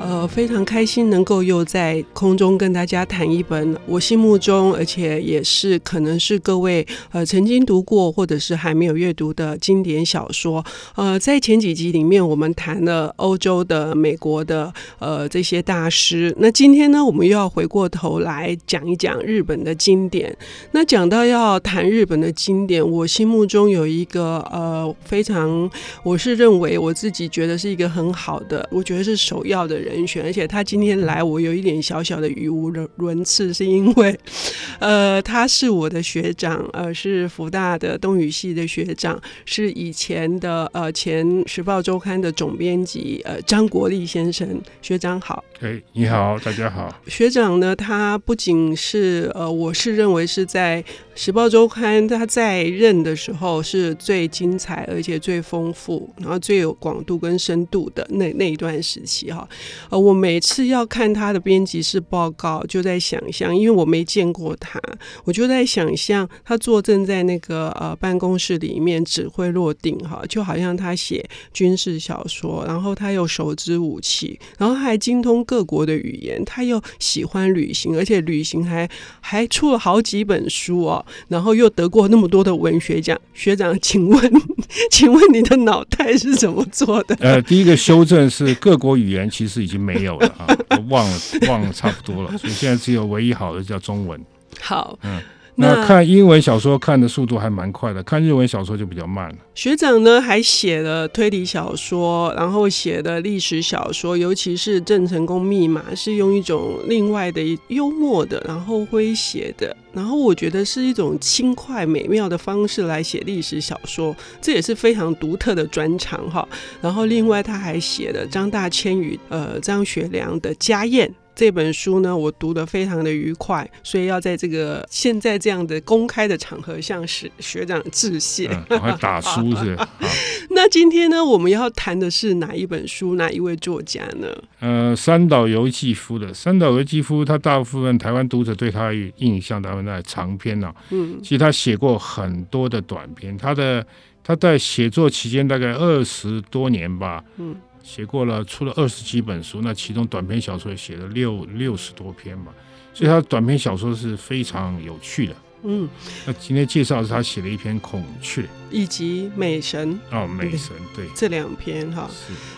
呃，非常开心能够又在空中跟大家谈一本我心目中，而且也是可能是各位呃曾经读过或者是还没有阅读的经典小说。呃，在前几集里面，我们谈了欧洲的、美国的呃这些大师。那今天呢，我们又要回过头来讲一讲日本的经典。那讲到要谈日本的经典，我心目中有一个呃非常，我是认为我自己觉得是一个很好的，我觉得是首要的。人选，而且他今天来，我有一点小小的语无伦次，是因为，呃，他是我的学长，呃，是福大的东语系的学长，是以前的呃前《时报周刊》的总编辑，呃，张国立先生，学长好。哎，你好，大家好。学长呢，他不仅是呃，我是认为是在《时报周刊》他在任的时候是最精彩，而且最丰富，然后最有广度跟深度的那那一段时期哈。呃，我每次要看他的编辑室报告，就在想象，因为我没见过他，我就在想象他坐镇在那个呃办公室里面指挥落定哈，就好像他写军事小说，然后他又手执武器，然后还精通各国的语言，他又喜欢旅行，而且旅行还还出了好几本书哦，然后又得过那么多的文学奖。学长，请问，请问你的脑袋是怎么做的？呃，第一个修正是各国语言其实。已经没有了啊，都忘了，忘了差不多了，所以现在只有唯一好的叫中文。好，嗯，那看英文小说看的速度还蛮快的，看日文小说就比较慢了。学长呢还写了推理小说，然后写的历史小说，尤其是《郑成功密码》，是用一种另外的幽默的，然后诙谐的，然后我觉得是一种轻快美妙的方式来写历史小说，这也是非常独特的专长哈。然后另外他还写了张大千与呃张学良的《家宴》。这本书呢，我读得非常的愉快，所以要在这个现在这样的公开的场合向学学长致谢。嗯、还打书是？那今天呢，我们要谈的是哪一本书，哪一位作家呢？呃，三岛由纪夫的。三岛由纪夫，他大部分台湾读者对他印象，大部分在长篇啊。嗯，其实他写过很多的短篇，他的他在写作期间大概二十多年吧。嗯。写过了，出了二十几本书，那其中短篇小说也写了六六十多篇嘛，所以他短篇小说是非常有趣的。嗯，那今天介绍的是他写了一篇《孔雀》。以及美神哦，美神对这两篇哈，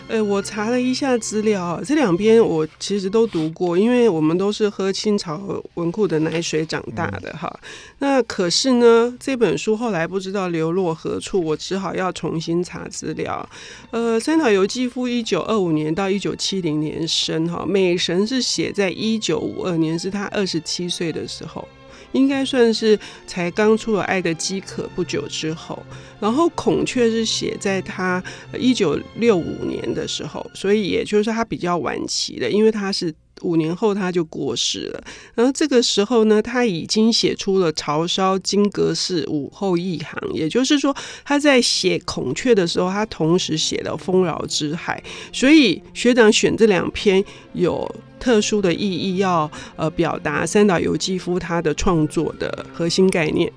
呃，我查了一下资料，这两篇我其实都读过，因为我们都是喝清朝文库的奶水长大的哈。嗯、那可是呢，这本书后来不知道流落何处，我只好要重新查资料。呃，三岛由纪夫一九二五年到一九七零年生哈，美神是写在一九五二年，是他二十七岁的时候。应该算是才刚出了《爱的饥渴》不久之后，然后《孔雀》是写在他一九六五年的时候，所以也就是他比较晚期的，因为他是。五年后他就过世了，然后这个时候呢，他已经写出了《潮烧金阁寺午后一行》，也就是说他在写《孔雀》的时候，他同时写了《丰饶之海》，所以学长选这两篇有特殊的意义，要呃表达三岛由纪夫他的创作的核心概念。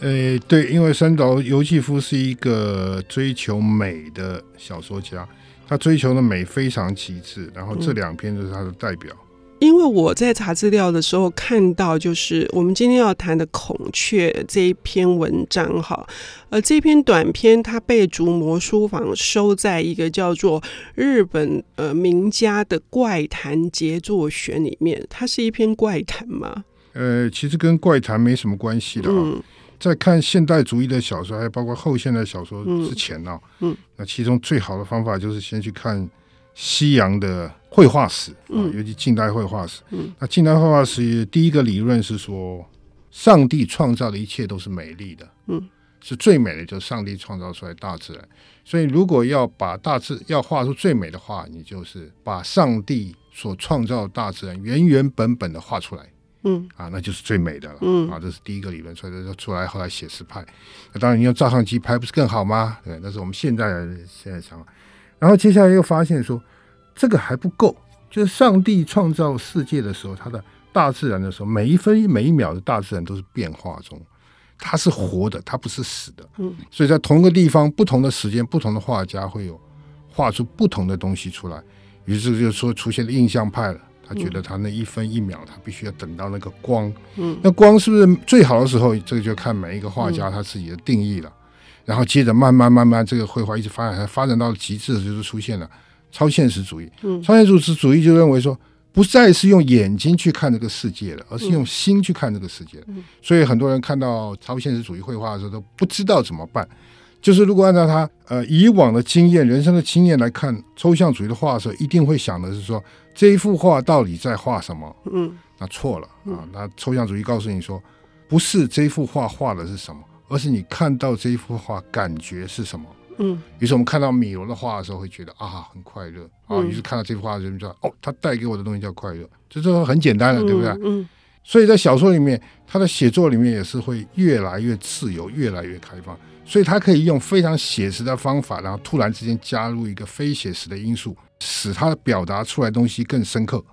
呃，对，因为三岛由纪夫是一个追求美的小说家。他追求的美非常极致，然后这两篇就是他的代表。嗯，因为我在查资料的时候看到，就是我们今天要谈的《孔雀》这一篇文章哈，呃，这篇短篇它被竹魔书房收在一个叫做日本呃名家的怪谈杰作选里面。它是一篇怪谈吗？呃，其实跟怪谈没什么关系的啊。嗯在看现代主义的小说，还有包括后现代小说之前呢，嗯，嗯，那其中最好的方法就是先去看西洋的绘画史，嗯，尤其近代绘画史，嗯，那近代绘画史第一个理论是说，上帝创造的一切都是美丽的，嗯，是最美的，就是上帝创造出来大自然，所以如果要把大自要画出最美的画，你就是把上帝所创造的大自然原原本本的画出来。嗯啊，那就是最美的了。嗯啊，这是第一个理论，所以就出来后来写实派。那当然，你用照相机拍不是更好吗？对，那是我们现在的现在想法。然后接下来又发现说，这个还不够，就是上帝创造世界的时候，他的大自然的时候，每一分每一秒的大自然都是变化中，它是活的，它不是死的。嗯，所以在同一个地方，不同的时间，不同的画家会有画出不同的东西出来。于是就说出现了印象派了。他觉得他那一分一秒，他必须要等到那个光。嗯，那光是不是最好的时候？这个就看每一个画家他自己的定义了。嗯、然后接着慢慢慢慢，这个绘画一直发展，发展到了极致，就是出现了超现实主义。嗯，超现实主义就认为说，不再是用眼睛去看这个世界了，而是用心去看这个世界。嗯，所以很多人看到超现实主义绘画的时候，都不知道怎么办。就是如果按照他呃以往的经验、人生的经验来看抽象主义的画的时候，一定会想的是说，这一幅画到底在画什么？嗯，那错了啊！那抽象主义告诉你说，不是这幅画画的是什么，而是你看到这一幅画感觉是什么？嗯，于是我们看到米罗的画的时候，会觉得啊很快乐啊。于是看到这幅画的时候，就知道哦，他带给我的东西叫快乐，这是很简单的，对不对？嗯。所以在小说里面，他的写作里面也是会越来越自由，越来越开放。所以他可以用非常写实的方法，然后突然之间加入一个非写实的因素，使他表达出来的东西更深刻，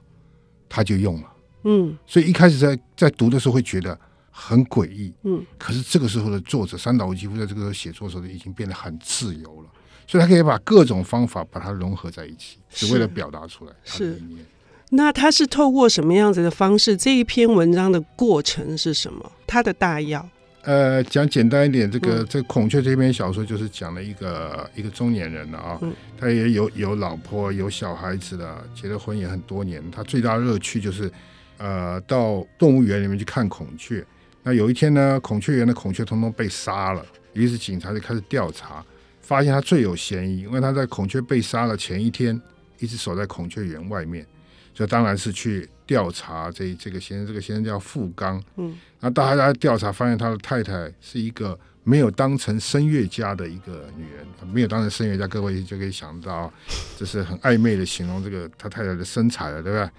他就用了。嗯，所以一开始在在读的时候会觉得很诡异。嗯，可是这个时候的作者三岛由纪夫在这个时候写作的时候已经变得很自由了，所以他可以把各种方法把它融合在一起，只为了表达出来他的理念。是。那他是透过什么样子的方式？这一篇文章的过程是什么？他的大要？呃，讲简单一点，这个、嗯、这个、孔雀这篇小说就是讲了一个一个中年人了啊，嗯、他也有有老婆有小孩子的，结了婚也很多年。他最大的乐趣就是，呃，到动物园里面去看孔雀。那有一天呢，孔雀园的孔雀通通被杀了，于是警察就开始调查，发现他最有嫌疑，因为他在孔雀被杀了前一天一直守在孔雀园外面。这当然是去调查这这个先生，这个先生叫富刚。嗯，那大家调查发现，他的太太是一个没有当成声乐家的一个女人，没有当成声乐家，各位就可以想到，这是很暧昧的形容这个他太太的身材了，对不对？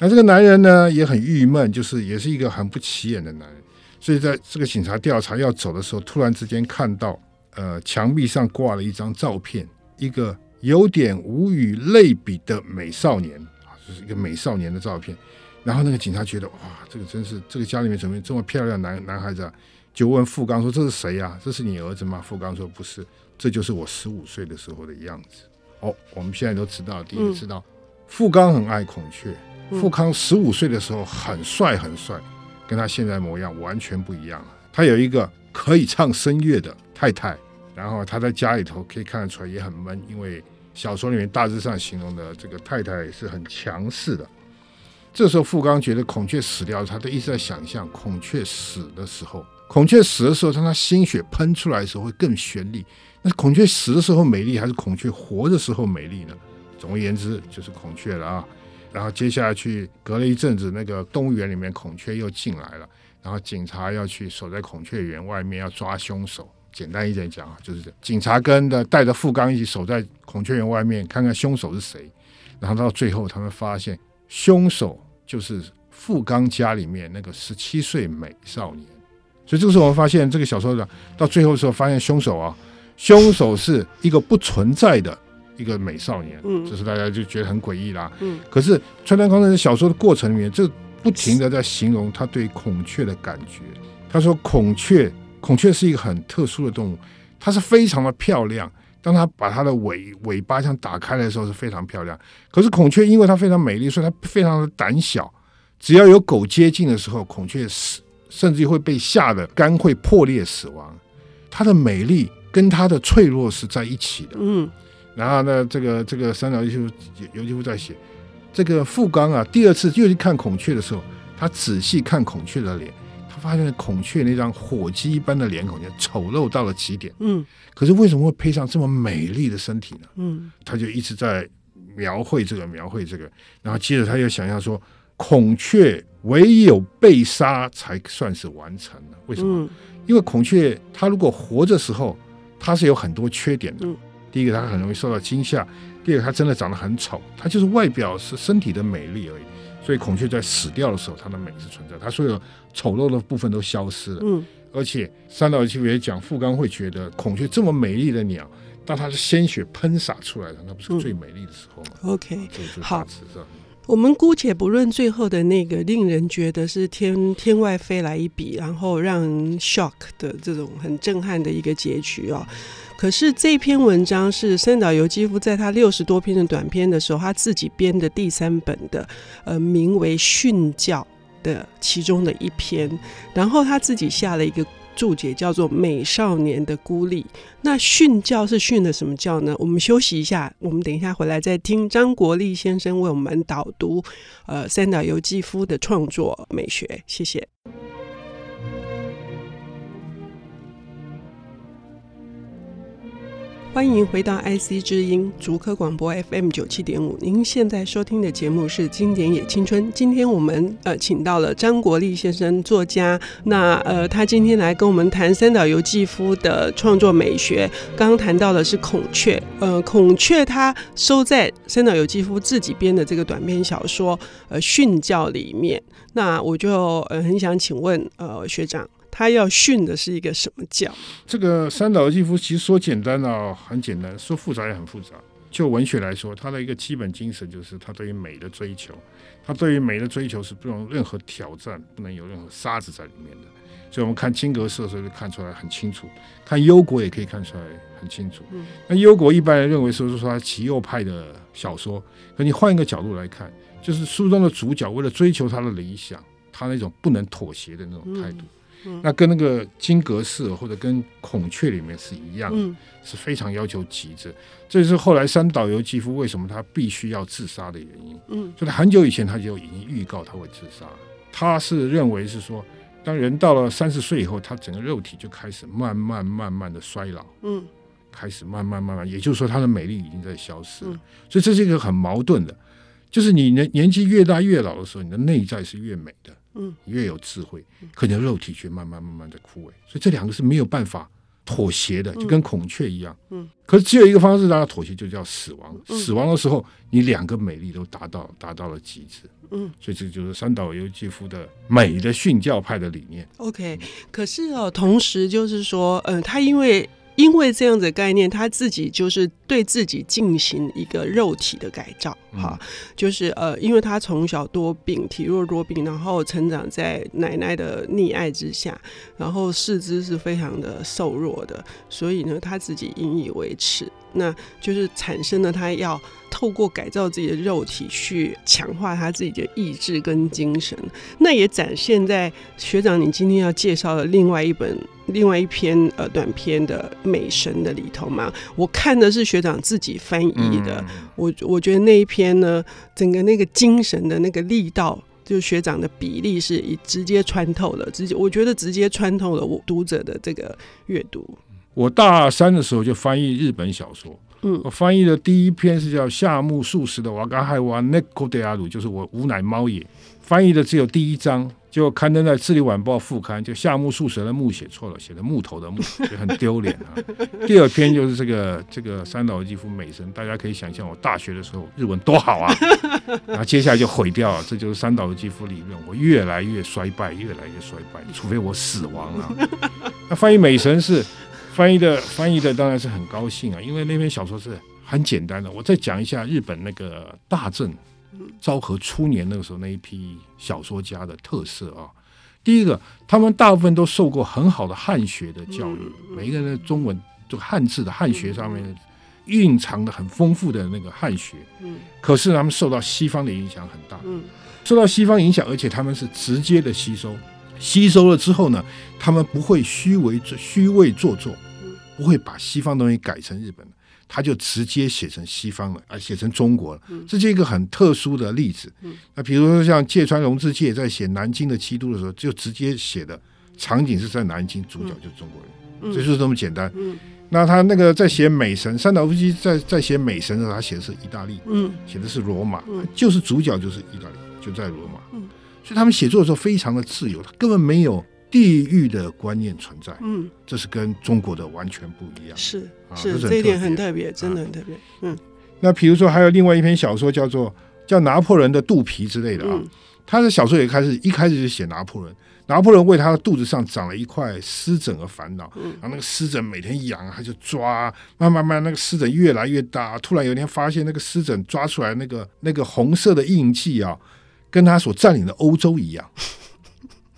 那这个男人呢也很郁闷，就是也是一个很不起眼的男人，所以在这个警察调查要走的时候，突然之间看到，呃，墙壁上挂了一张照片，一个有点无与类比的美少年。就是一个美少年的照片，然后那个警察觉得哇，这个真是这个家里面怎么这么漂亮男男孩子啊？就问富刚说：“这是谁呀？这是你儿子吗？”富刚说：“不是，这就是我十五岁的时候的样子。”哦，我们现在都知道，第一个知道，嗯、富冈很爱孔雀。富康十五岁的时候很帅很帅，跟他现在模样完全不一样了。他有一个可以唱声乐的太太，然后他在家里头可以看得出来也很闷，因为。小说里面大致上形容的这个太太是很强势的。这时候富冈觉得孔雀死掉，他都一直在想象孔雀死的时候，孔雀死的时候，当他心血喷出来的时候会更绚丽。那孔雀死的时候美丽，还是孔雀活的时候美丽呢？总而言之，就是孔雀了啊。然后接下去隔了一阵子，那个动物园里面孔雀又进来了，然后警察要去守在孔雀园外面要抓凶手。简单一点讲啊，就是警察跟的带着富冈一起守在孔雀园外面，看看凶手是谁。然后到最后，他们发现凶手就是富冈家里面那个十七岁美少年。所以这个时候，我们发现这个小说的到最后的时候，发现凶手啊，凶手是一个不存在的一个美少年。嗯，这是大家就觉得很诡异啦。嗯，可是川端康成小说的过程里面，就不停的在形容他对孔雀的感觉。他说孔雀。孔雀是一个很特殊的动物，它是非常的漂亮。当它把它的尾尾巴像打开的时候，是非常漂亮。可是孔雀因为它非常美丽，所以它非常的胆小。只要有狗接近的时候，孔雀死，甚至会被吓得肝会破裂死亡。它的美丽跟它的脆弱是在一起的。嗯。然后呢，这个这个三岛由纪夫由纪夫在写这个富冈啊，第二次又去看孔雀的时候，他仔细看孔雀的脸。发现孔雀那张火鸡一般的脸孔，就丑陋到了极点。嗯，可是为什么会配上这么美丽的身体呢？嗯，他就一直在描绘这个，描绘这个。然后接着他又想象说，孔雀唯有被杀才算是完成了。为什么？嗯，因为孔雀它如果活着时候，它是有很多缺点的。第一个，它很容易受到惊吓；第二个，它真的长得很丑，它就是外表是身体的美丽而已。所以孔雀在死掉的时候，它的美是存在，它所有丑陋的部分都消失了。嗯，而且三岛由纪夫也讲，富冈会觉得孔雀这么美丽的鸟，当它的鲜血喷洒出来的，那不是最美丽的时候吗？嗯？OK，好。我们姑且不论最后的那个令人觉得是天天外飞来一笔，然后让 shock 的这种很震撼的一个结局哦。可是这篇文章是三岛由纪夫在他六十多篇的短篇的时候，他自己编的第三本的，呃，名为《训教》的其中的一篇，然后他自己下了一个。注解叫做《美少年的孤立》，那训教是训的什么教呢？我们休息一下，我们等一下回来再听张国立先生为我们导读。呃，三岛由纪夫的创作美学，谢谢。欢迎回到 IC 之音竹科广播 FM 九七点五。您现在收听的节目是《经典也青春》。今天我们呃请到了张国立先生，作家。那呃，他今天来跟我们谈三岛由纪夫的创作美学。刚刚谈到的是孔雀，呃，孔雀它收在三岛由纪夫自己编的这个短篇小说呃《训教》里面。那我就呃很想请问呃学长。他要训的是一个什么教？这个三岛由纪夫其实说简单啊，很简单；说复杂也很复杂。就文学来说，他的一个基本精神就是他对于美的追求，他对于美的追求是不容任何挑战，不能有任何沙子在里面的。所以我们看金阁寺的时候就看出来很清楚，看忧国也可以看出来很清楚。那忧国一般人认为说是说他极右派的小说，可你换一个角度来看，就是书中的主角为了追求他的理想，他那种不能妥协的那种态度。那跟那个金阁寺或者跟孔雀里面是一样，嗯，是非常要求极致。这是后来三岛由纪夫为什么他必须要自杀的原因。嗯，所以很久以前他就已经预告他会自杀。他是认为是说，当人到了三十岁以后，他整个肉体就开始慢慢慢慢的衰老，嗯，开始慢慢慢慢，也就是说他的美丽已经在消失了。所以这是一个很矛盾的，就是你年年纪越大越老的时候，你的内在是越美的。嗯，越有智慧，可能肉体却慢慢慢慢的枯萎，所以这两个是没有办法妥协的，就跟孔雀一样。嗯，可是只有一个方式让它妥协，就叫死亡。死亡的时候，你两个美丽都达到达到了极致。嗯，所以这就是三岛由纪夫的美的训教派的理念。OK，可是哦，同时就是说，嗯，他因为。因为这样子的概念，他自己就是对自己进行一个肉体的改造，哈、嗯，就是呃，因为他从小多病，体弱多病，然后成长在奶奶的溺爱之下，然后四肢是非常的瘦弱的，所以呢，他自己引以为耻。那就是产生了他要透过改造自己的肉体去强化他自己的意志跟精神，那也展现在学长你今天要介绍的另外一本、另外一篇呃短篇的《美神》的里头嘛。我看的是学长自己翻译的，我我觉得那一篇呢，整个那个精神的那个力道，就是学长的比例是以直接穿透了，直接我觉得直接穿透了我读者的这个阅读。我大三的时候就翻译日本小说，嗯，我翻译的第一篇是叫夏目漱石的《瓦嘎海瓦内库德阿鲁》，就是我吾乃猫也。翻译的只有第一章，就刊登在《智利晚报》副刊，就夏目漱石的木写错了，写的木头的木，就很丢脸啊。第二篇就是这个这个三岛由纪夫美神，大家可以想象我大学的时候日文多好啊，然后接下来就毁掉了，这就是三岛由纪夫理论，我越来越衰败，越来越衰败，除非我死亡了。那翻译美神是。翻译的翻译的当然是很高兴啊，因为那篇小说是很简单的。我再讲一下日本那个大正昭和初年那个时候那一批小说家的特色啊。第一个，他们大部分都受过很好的汉学的教育，每一个人的中文就汉字的汉学上面蕴藏的很丰富的那个汉学。嗯可是他们受到西方的影响很大，受到西方影响，而且他们是直接的吸收。吸收了之后呢，他们不会虚伪虚伪做作，不会把西方东西改成日本，他就直接写成西方了，啊，写成中国了。这是一个很特殊的例子。那比如说像芥川龙之介在写南京的基督的时候，就直接写的场景是在南京，主角就是中国人，这就是这么简单。那他那个在写美神，三岛由纪在在写美神的时候，他写的是意大利，写的是罗马，就是主角就是意大利，就在罗马。所以他们写作的时候非常的自由，他根本没有地域的观念存在。嗯，这是跟中国的完全不一样。是是，是，这一点很特别，真的很特别。嗯，那比如说还有另外一篇小说叫做叫拿破仑的肚皮之类的啊，嗯、他的小说也开始一开始就写拿破仑，拿破仑为他的肚子上长了一块湿疹而烦恼，然后那个湿疹每天痒，他就抓，慢慢慢那个湿疹越来越大，突然有一天发现那个湿疹抓出来那个那个红色的印记啊，跟他所占领的欧洲一样。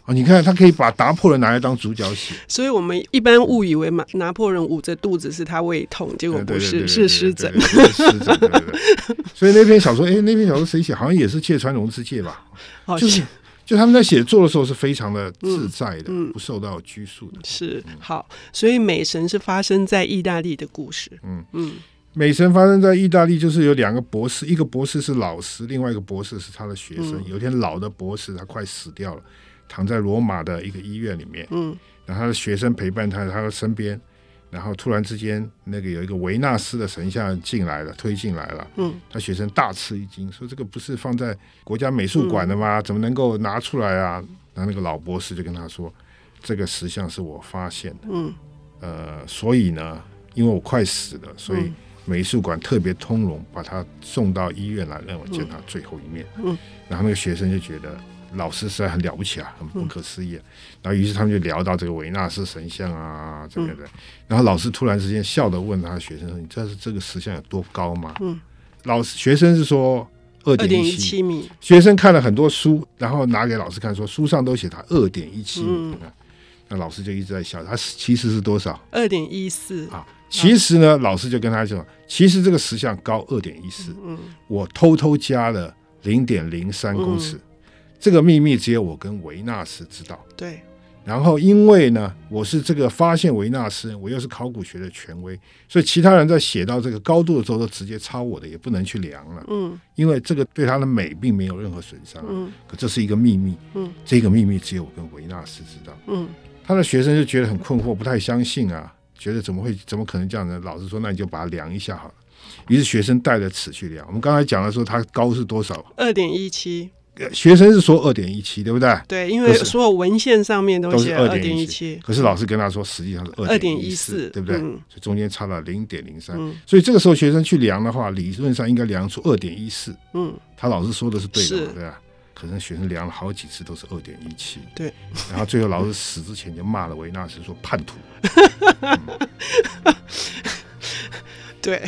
啊，你看他可以把拿破仑拿来当主角写，所以我们一般误以为拿，拿破仑捂着肚子是他胃痛，结果不是，是湿疹。湿疹。所以那篇小说，哎，那篇小说谁写？好像也是芥川龙之介吧？就是。就他们在写作的时候是非常的自在的，嗯嗯、不受到拘束的。是好，所以美神是发生在意大利的故事。嗯嗯，美神发生在意大利，就是有两个博士，一个博士是老师，另外一个博士是他的学生。嗯、有一天老的博士他快死掉了，躺在罗马的一个医院里面。嗯，然后他的学生陪伴他在他的身边。然后突然之间，那个有一个维纳斯的神像进来了，推进来了。嗯，他学生大吃一惊，说：“这个不是放在国家美术馆的吗？嗯、怎么能够拿出来啊？”然后那个老博士就跟他说：“这个石像是我发现的。嗯，呃，所以呢，因为我快死了，所以美术馆特别通融，把他送到医院来，让我见他最后一面。嗯，然后那个学生就觉得。”老师实在很了不起啊，很不可思议啊。嗯、然后，于是他们就聊到这个维纳斯神像啊，这个的。然后，老师突然之间笑着问他学生说：“你知道这个石像有多高吗？”嗯，老师学生是说二点一七米。学生看了很多书，然后拿给老师看，说书上都写他二点一七米。嗯、那老师就一直在笑，他其实是多少？二点一四啊。其实呢，老师就跟他讲，其实这个石像高二点一四。嗯，我偷偷加了零点零三公尺。嗯这个秘密只有我跟维纳斯知道。对，然后因为呢，我是这个发现维纳斯，我又是考古学的权威，所以其他人在写到这个高度的时候，都直接抄我的，也不能去量了。嗯，因为这个对他的美并没有任何损伤。嗯，可这是一个秘密。嗯，这个秘密只有我跟维纳斯知道。嗯，他的学生就觉得很困惑，不太相信啊，觉得怎么会，怎么可能这样呢？老师说，那你就把它量一下好了。于是学生带着尺去量。我们刚才讲的说，它高是多少？二点一七。学生是说二点一七，对不对？对，因为所有文献上面都写二点一七。可是老师跟他说，实际上是二点一四，对不对？嗯、所以中间差了零点零三。所以这个时候学生去量的话，理论上应该量出二点一四。嗯，他老师说的是对的，是对吧？可能学生量了好几次都是二点一七。对，然后最后老师死之前就骂了维纳斯说叛徒。嗯对，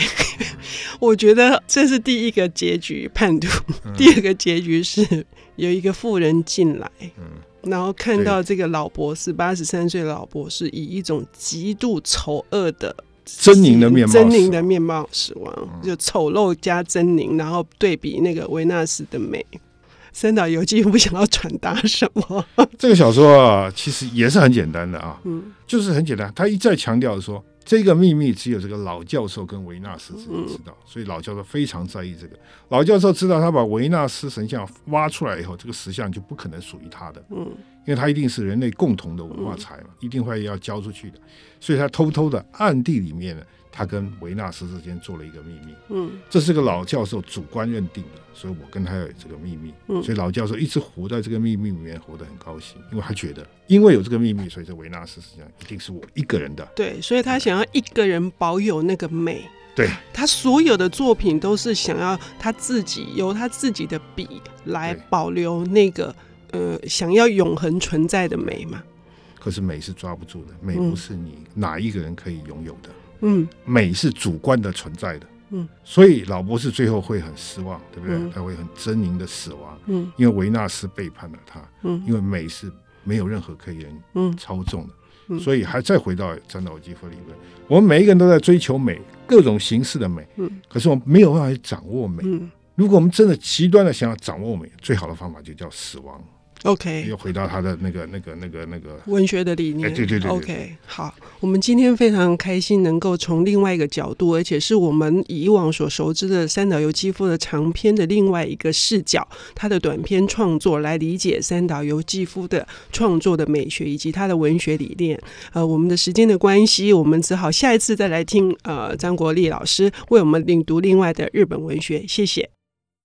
我觉得这是第一个结局，叛徒。嗯、第二个结局是有一个富人进来，嗯、然后看到这个老博士，八十三岁的老博士，以一种极度丑恶的狰狞的面貌，狰狞的面貌死亡，嗯、就丑陋加狰狞，然后对比那个维纳斯的美。三岛由纪夫不想要传达什么？这个小说啊，其实也是很简单的啊，嗯，就是很简单，他一再强调说。这个秘密只有这个老教授跟维纳斯自己知道，所以老教授非常在意这个。老教授知道，他把维纳斯神像挖出来以后，这个石像就不可能属于他的，嗯，因为他一定是人类共同的文化财嘛，一定会要交出去的，所以他偷偷的暗地里面呢。他跟维纳斯之间做了一个秘密，嗯，这是个老教授主观认定的，所以我跟他有这个秘密，嗯，所以老教授一直活在这个秘密里面，活得很高兴，因为他觉得，因为有这个秘密，所以这维纳斯实际上一定是我一个人的，对，所以他想要一个人保有那个美，对，他所有的作品都是想要他自己由他自己的笔来保留那个呃想要永恒存在的美嘛，可是美是抓不住的，美不是你哪一个人可以拥有的。嗯，美是主观的存在的，嗯，所以老博士最后会很失望，对不对？嗯、他会很狰狞的死亡，嗯，因为维纳斯背叛了他，嗯，因为美是没有任何可以人操纵的，嗯、所以还再回到三岛由纪夫理论，我们每一个人都在追求美，各种形式的美，嗯，可是我们没有办法去掌握美，嗯，如果我们真的极端的想要掌握美，最好的方法就叫死亡。OK，又回到他的那个、那个、那个、那个文学的理念。对对对。OK，好，我们今天非常开心能够从另外一个角度，而且是我们以往所熟知的三岛由纪夫的长篇的另外一个视角，他的短篇创作来理解三岛由纪夫的创作的美学以及他的文学理念。呃，我们的时间的关系，我们只好下一次再来听呃张国立老师为我们领读另外的日本文学。谢谢。